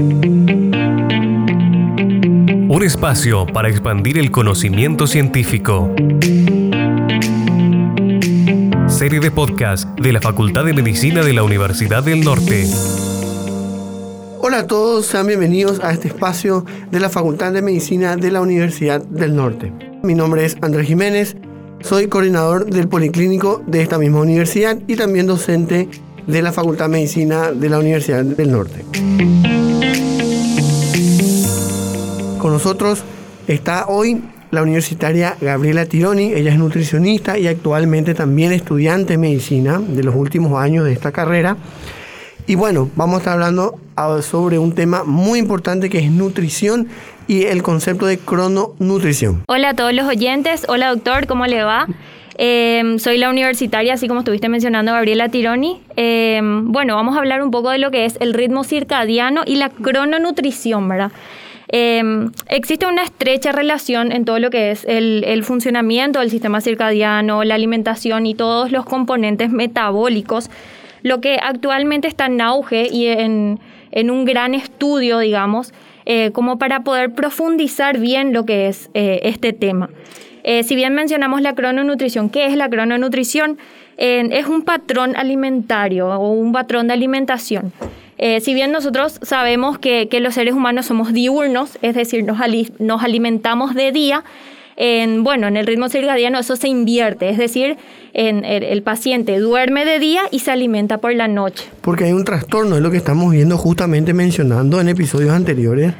Un espacio para expandir el conocimiento científico. Serie de podcast de la Facultad de Medicina de la Universidad del Norte. Hola a todos, sean bienvenidos a este espacio de la Facultad de Medicina de la Universidad del Norte. Mi nombre es Andrés Jiménez, soy coordinador del Policlínico de esta misma universidad y también docente de la Facultad de Medicina de la Universidad del Norte. Con nosotros está hoy la universitaria Gabriela Tironi. Ella es nutricionista y actualmente también estudiante de medicina de los últimos años de esta carrera. Y bueno, vamos a estar hablando sobre un tema muy importante que es nutrición y el concepto de crononutrición. Hola a todos los oyentes. Hola doctor, ¿cómo le va? Em, soy la universitaria, así como estuviste mencionando, Gabriela Tironi. Em, bueno, vamos a hablar un poco de lo que es el ritmo circadiano y la crononutrición, ¿verdad? Em, existe una estrecha relación en todo lo que es el, funcionamiento del sistema circadiano, la alimentación y todos los componentes metabólicos, lo que actualmente está en auge y en, un gran estudio, digamos, eh, como para poder profundizar bien lo que es eh, este tema. Eh, si bien mencionamos la crononutrición, ¿qué es la crononutrición? es un patrón alimentario o un patrón de alimentación. Eh, si bien nosotros sabemos que, los seres humanos somos diurnos, es decir, nos, alimentamos de día, en, bueno, en el ritmo circadiano eso se invierte, es decir, en el, paciente duerme de día y se alimenta por la noche. Porque hay un trastorno, es lo que estamos viendo justamente mencionando en episodios anteriores,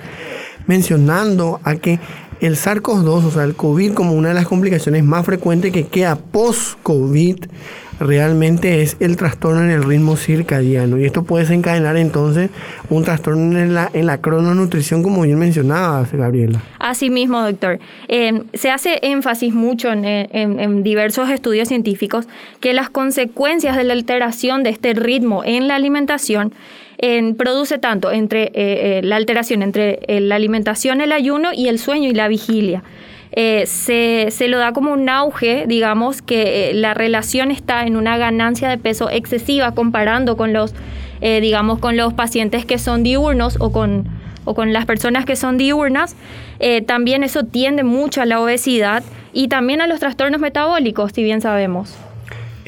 mencionando a que el SARS-CoV-2, o sea, el COVID como una de las complicaciones más frecuentes que queda post-COVID, realmente es el trastorno en el ritmo circadiano. Y esto puede desencadenar entonces un trastorno en la, en la crononutrición, como bien mencionabas, Gabriela. Así mismo, doctor. Em, se hace énfasis mucho en, diversos estudios científicos que las consecuencias de la alteración de este ritmo en la alimentación produce tanto entre eh, eh, la alteración entre eh, la alimentación, el ayuno y el sueño y la vigilia. Eh, se, se, lo da como un auge, digamos, que eh, la relación está en una ganancia de peso excesiva comparando con los, eh, digamos, con los pacientes que son diurnos o con, o con las personas que son diurnas. también eso tiende mucho a la obesidad y también a los trastornos metabólicos, si bien sabemos.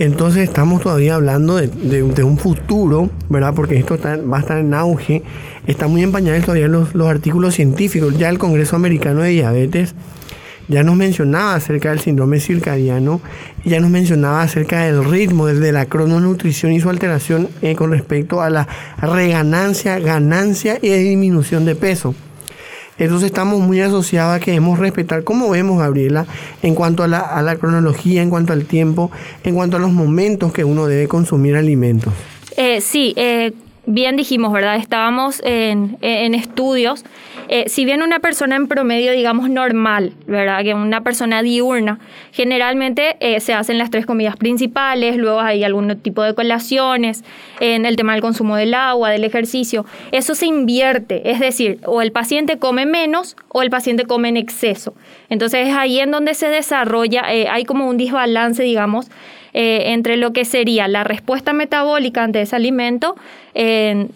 Entonces estamos todavía hablando de, un futuro, ¿verdad? Porque esto va a estar en auge. Está muy empañado todavía los, los artículos científicos. Ya el Congreso Americano de Diabetes ya nos mencionaba acerca del síndrome circadiano, ya nos mencionaba acerca del ritmo, desde la crononutrición y su alteración eh, con respecto a la reganancia, ganancia y disminución de peso. Entonces estamos muy asociados a que debemos respetar, como vemos Gabriela, en cuanto a la, cronología, en cuanto al tiempo, en cuanto a los momentos que uno debe consumir alimentos. Eh, sí, eh, bien dijimos, ¿verdad? Estábamos en, estudios. Eh, si bien una persona en promedio, digamos, normal, ¿verdad? Que una persona diurna, generalmente eh, se hacen las tres comidas principales, luego hay algún tipo de colaciones, en el tema del consumo del agua, del ejercicio. Eso se invierte, es decir, o el paciente come menos o el paciente come en exceso. Entonces es ahí en donde se desarrolla, eh, hay como un desbalance, digamos, eh, entre lo que sería la respuesta metabólica ante ese alimento,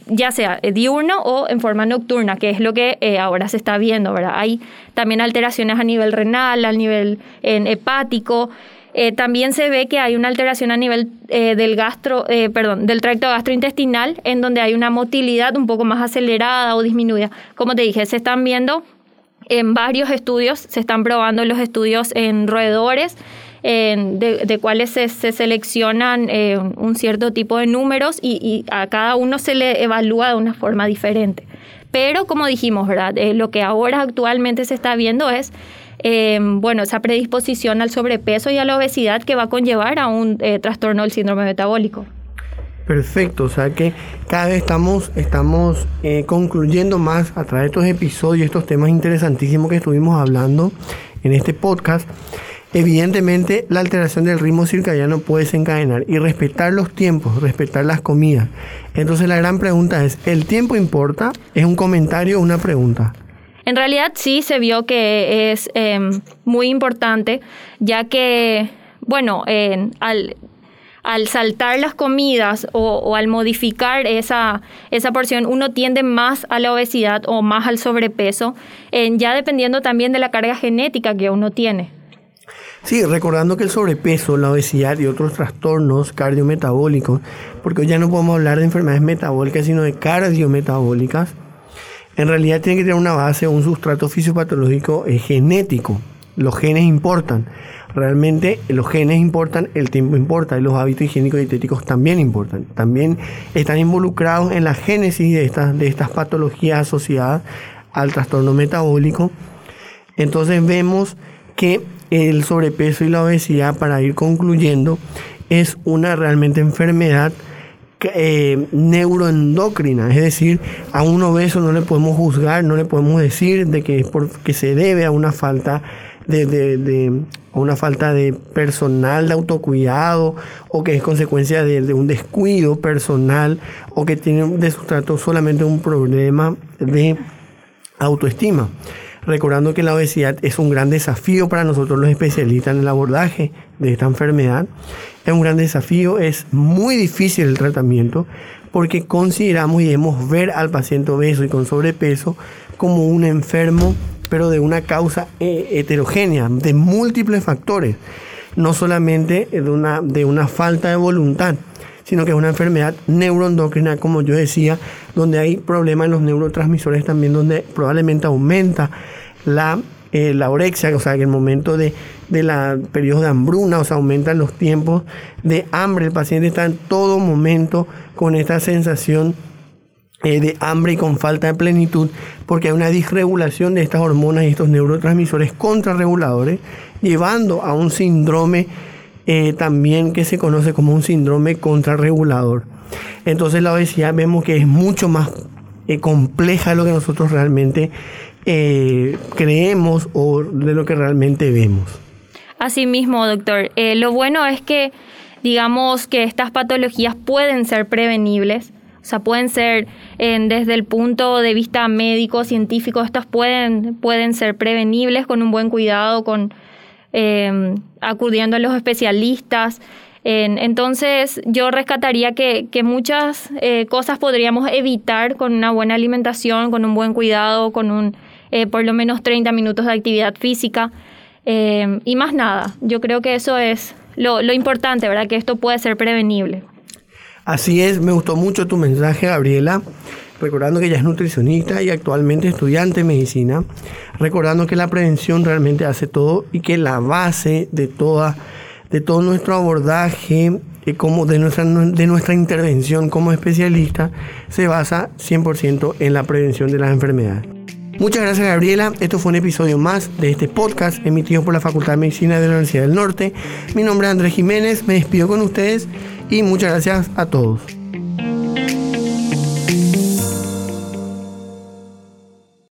ya sea diurno o en forma nocturna, que es lo que eh, ahora se está viendo, ¿verdad? Hay también alteraciones a nivel renal, a nivel hepático. Eh, también se ve que hay una alteración a nivel del gastro, perdón, del tracto gastrointestinal, en donde hay una motilidad un poco más acelerada o disminuida. Como te dije, se están viendo en varios estudios, se están probando los estudios en roedores, de, cuáles se, seleccionan eh, un cierto tipo de números y, a cada uno se le evalúa de una forma diferente. Pero como dijimos, ¿verdad? Eh, lo que ahora actualmente se está viendo es eh, bueno, esa predisposición al sobrepeso y a la obesidad que va a conllevar a un trastorno del síndrome metabólico. Perfecto, o sea que cada vez estamos, estamos concluyendo más a través de estos episodios, estos temas interesantísimos que estuvimos hablando en este podcast. Evidentemente, la alteración del ritmo circadiano puede desencadenar y respetar los tiempos, respetar las comidas. Entonces, la gran pregunta es: ¿el tiempo importa? ¿Es un comentario o una pregunta? En realidad, sí se vio que es em, muy importante, ya que, bueno, al al saltar las comidas o, al modificar esa, esa porción, uno tiende más a la obesidad o más al sobrepeso, ya dependiendo también de la carga genética que uno tiene. Sí, recordando que el sobrepeso, la obesidad y otros trastornos cardiometabólicos, porque hoy ya no podemos hablar de enfermedades metabólicas, sino de cardiometabólicas, en realidad tienen que tener una base un sustrato fisiopatológico eh, genético. Los genes importan. Realmente los genes importan, el tiempo importa y los hábitos higiénicos y dietéticos también importan. También están involucrados en la génesis de estas, de estas patologías asociadas al trastorno metabólico. Entonces vemos que el sobrepeso y la obesidad, para ir concluyendo, es una realmente enfermedad eh, neuroendocrina, es decir, a un obeso no le podemos juzgar, no le podemos decir de que es porque se debe a una falta de, de, una falta de personal de autocuidado o que es consecuencia de, de un descuido personal o que tiene de sustrato solamente un problema de autoestima recordando que la obesidad es un gran desafío para nosotros los especialistas en el abordaje de esta enfermedad. Es un gran desafío, es muy difícil el tratamiento porque consideramos y debemos ver al paciente obeso y con sobrepeso como un enfermo, pero de una causa eh, heterogénea, de múltiples factores, no solamente de una, de una falta de voluntad sino que es una enfermedad neuroendocrina, como yo decía, donde hay problemas en los neurotransmisores también, donde probablemente aumenta la, eh, la orexia, o sea, que el momento de, de la periodo de hambruna, o sea, aumentan los tiempos de hambre. El paciente está en todo momento con esta sensación eh, de hambre y con falta de plenitud, porque hay una disregulación de estas hormonas y estos neurotransmisores contrarreguladores, llevando a un síndrome eh, también que se conoce como un síndrome contrarregulador. Entonces la obesidad vemos que es mucho más eh, compleja de lo que nosotros realmente eh, creemos o de lo que realmente vemos. Asimismo, doctor, lo bueno es que digamos que estas patologías pueden ser prevenibles. O sea, pueden ser desde el punto de vista médico, científico, estas pueden, pueden ser prevenibles con un buen cuidado, con, Em, acudiendo a los especialistas. entonces yo rescataría que, muchas eh, cosas podríamos evitar con una buena alimentación, con un buen cuidado, con un eh, por lo menos 30 minutos de actividad física em, y más nada. Yo creo que eso es lo, lo importante, ¿verdad? Que esto puede ser prevenible. Así es, me gustó mucho tu mensaje, Gabriela recordando que ella es nutricionista y actualmente estudiante de medicina, recordando que la prevención realmente hace todo y que la base de toda de todo nuestro abordaje eh, como de nuestra, de nuestra intervención como especialista se basa 100% en la prevención de las enfermedades. Muchas gracias Gabriela, esto fue un episodio más de este podcast emitido por la Facultad de Medicina de la Universidad del Norte. Mi nombre es Andrés Jiménez, me despido con ustedes y muchas gracias a todos.